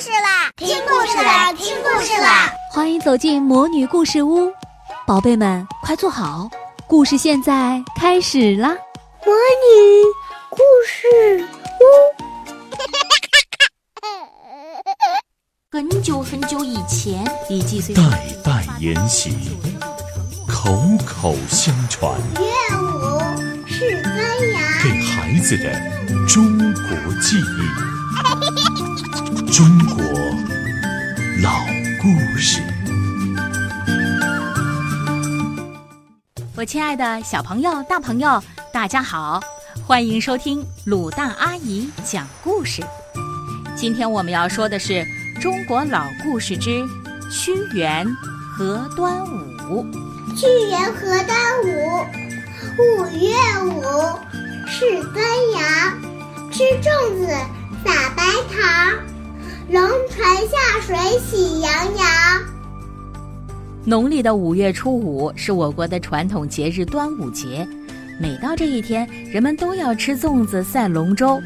事啦！听故事啦！听故事啦！欢迎走进魔女故事屋，宝贝们快坐好，故事现在开始啦！魔女故事屋。很久很久以前，李继岁代代沿袭，口口相传。乐舞是尊阳，给孩子的中国记忆。中国老故事。我亲爱的小朋友、大朋友，大家好，欢迎收听鲁大阿姨讲故事。今天我们要说的是中国老故事之屈原和端午。屈原和端午，五月五，是端阳，吃粽子，撒白糖。龙船下水喜洋洋。农历的五月初五是我国的传统节日端午节，每到这一天，人们都要吃粽子、赛龙舟。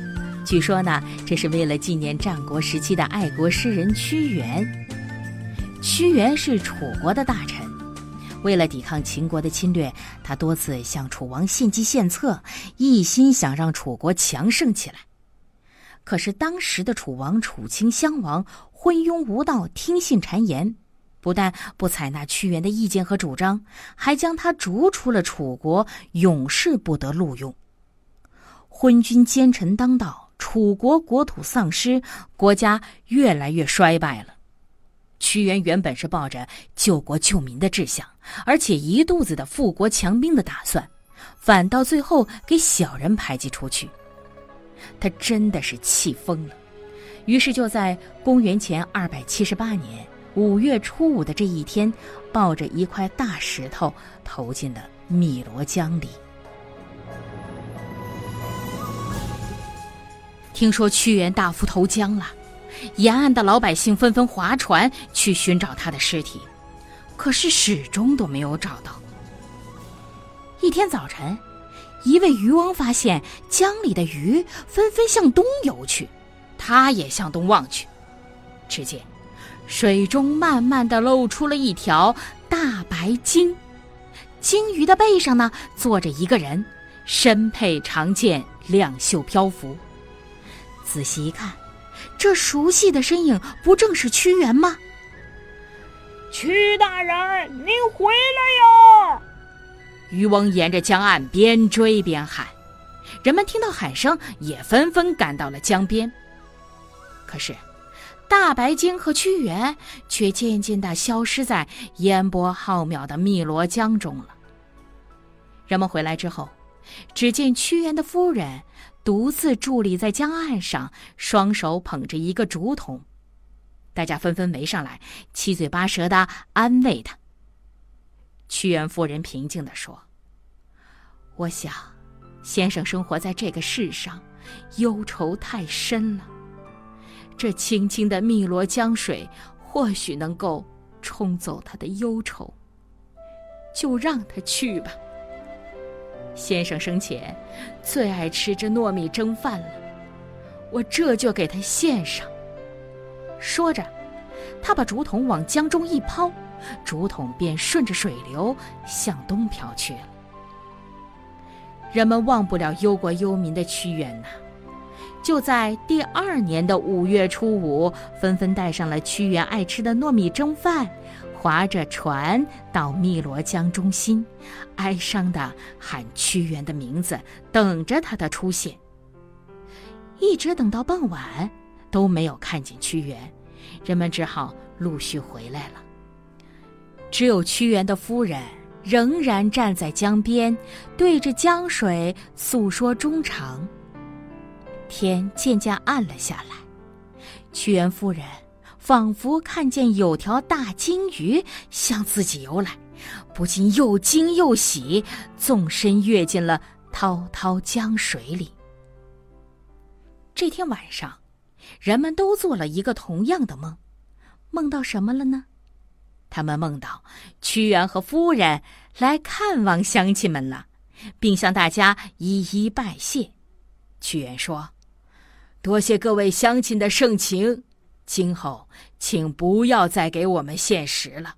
据说呢，这是为了纪念战国时期的爱国诗人屈原。屈原是楚国的大臣，为了抵抗秦国的侵略，他多次向楚王献计献策，一心想让楚国强盛起来。可是当时的楚王楚顷襄王昏庸无道，听信谗言，不但不采纳屈原的意见和主张，还将他逐出了楚国，永世不得录用。昏君奸臣当道，楚国国土丧失，国家越来越衰败了。屈原原本是抱着救国救民的志向，而且一肚子的富国强兵的打算，反倒最后给小人排挤出去。他真的是气疯了，于是就在公元前二百七十八年五月初五的这一天，抱着一块大石头投进了汨罗江里。听说屈原大夫投江了，沿岸的老百姓纷纷划船去寻找他的尸体，可是始终都没有找到。一天早晨。一位渔翁发现江里的鱼纷纷向东游去，他也向东望去，只见水中慢慢的露出了一条大白鲸，鲸鱼的背上呢坐着一个人，身佩长剑，两袖飘浮。仔细一看，这熟悉的身影不正是屈原吗？屈大人，您回！渔翁沿着江岸边追边喊，人们听到喊声也纷纷赶到了江边。可是，大白鲸和屈原却渐渐的消失在烟波浩渺的汨罗江中了。人们回来之后，只见屈原的夫人独自伫立在江岸上，双手捧着一个竹筒，大家纷纷围上来，七嘴八舌的安慰他。屈原夫人平静地说：“我想，先生生活在这个世上，忧愁太深了。这清清的汨罗江水，或许能够冲走他的忧愁。就让他去吧。先生生前最爱吃这糯米蒸饭了，我这就给他献上。”说着，他把竹筒往江中一抛。竹筒便顺着水流向东飘去了。人们忘不了忧国忧民的屈原呐，就在第二年的五月初五，纷纷带上了屈原爱吃的糯米蒸饭，划着船到汨罗江中心，哀伤的喊屈原的名字，等着他的出现。一直等到傍晚，都没有看见屈原，人们只好陆续回来了。只有屈原的夫人仍然站在江边，对着江水诉说衷肠。天渐渐暗了下来，屈原夫人仿佛看见有条大鲸鱼向自己游来，不禁又惊又喜，纵身跃进了滔滔江水里。这天晚上，人们都做了一个同样的梦，梦到什么了呢？他们梦到屈原和夫人来看望乡亲们了，并向大家一一拜谢。屈原说：“多谢各位乡亲的盛情，今后请不要再给我们献食了。”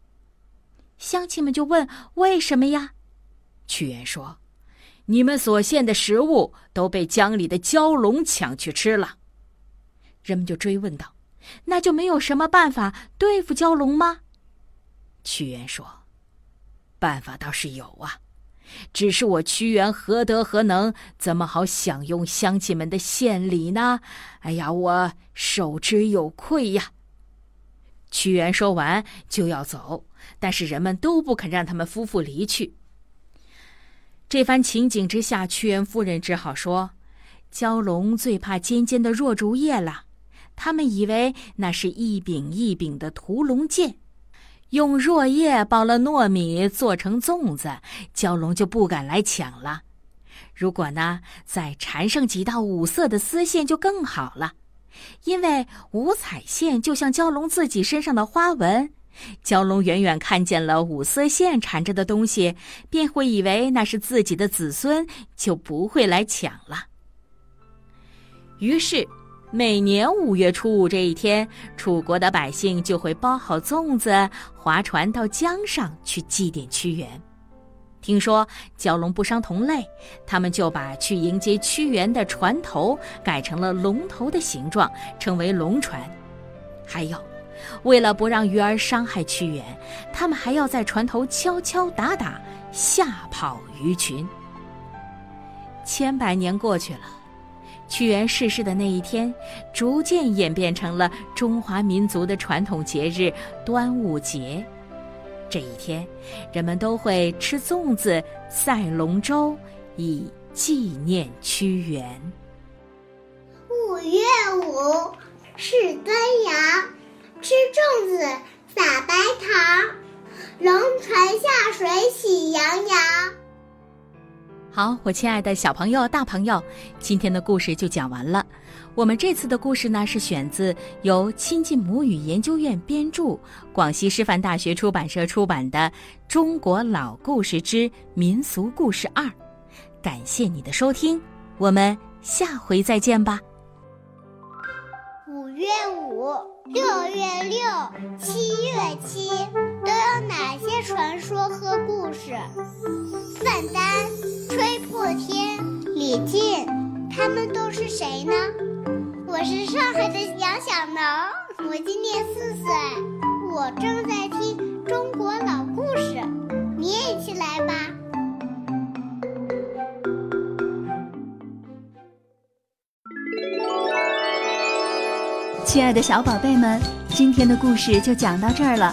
乡亲们就问：“为什么呀？”屈原说：“你们所献的食物都被江里的蛟龙抢去吃了。”人们就追问道：“那就没有什么办法对付蛟龙吗？”屈原说：“办法倒是有啊，只是我屈原何德何能，怎么好享用乡亲们的献礼呢？哎呀，我受之有愧呀！”屈原说完就要走，但是人们都不肯让他们夫妇离去。这番情景之下，屈原夫人只好说：“蛟龙最怕尖尖的箬竹叶了，他们以为那是一柄一柄的屠龙剑，用箬叶包了糯米做成粽子，蛟龙就不敢来抢了。如果呢，再缠上几道五色的丝线就更好了，因为五彩线就像蛟龙自己身上的花纹。”蛟龙远远看见了五色线缠着的东西，便会以为那是自己的子孙，就不会来抢了。于是，每年五月初五这一天，楚国的百姓就会包好粽子，划船到江上去祭奠屈原。听说蛟龙不伤同类，他们就把去迎接屈原的船头改成了龙头的形状，称为龙船。还有。为了不让鱼儿伤害屈原，他们还要在船头敲敲打打，吓跑鱼群。千百年过去了，屈原逝世的那一天，逐渐演变成了中华民族的传统节日——端午节。这一天，人们都会吃粽子、赛龙舟，以纪念屈原。五月五是端阳。吃粽子，撒白糖，龙船下水喜洋洋。好，我亲爱的小朋友、大朋友，今天的故事就讲完了。我们这次的故事呢，是选自由亲近母语研究院编著、广西师范大学出版社出版的《中国老故事之民俗故事二》。感谢你的收听，我们下回再见吧。五月五。六月六，七月七，有哪些传说和故事？范丹、吹破天、李靖，他们都是谁呢？我是上海的杨小能，我今年四岁，我正在听中国老故事，你也一起来吧。亲爱的小宝贝们，今天的故事就讲到这儿了。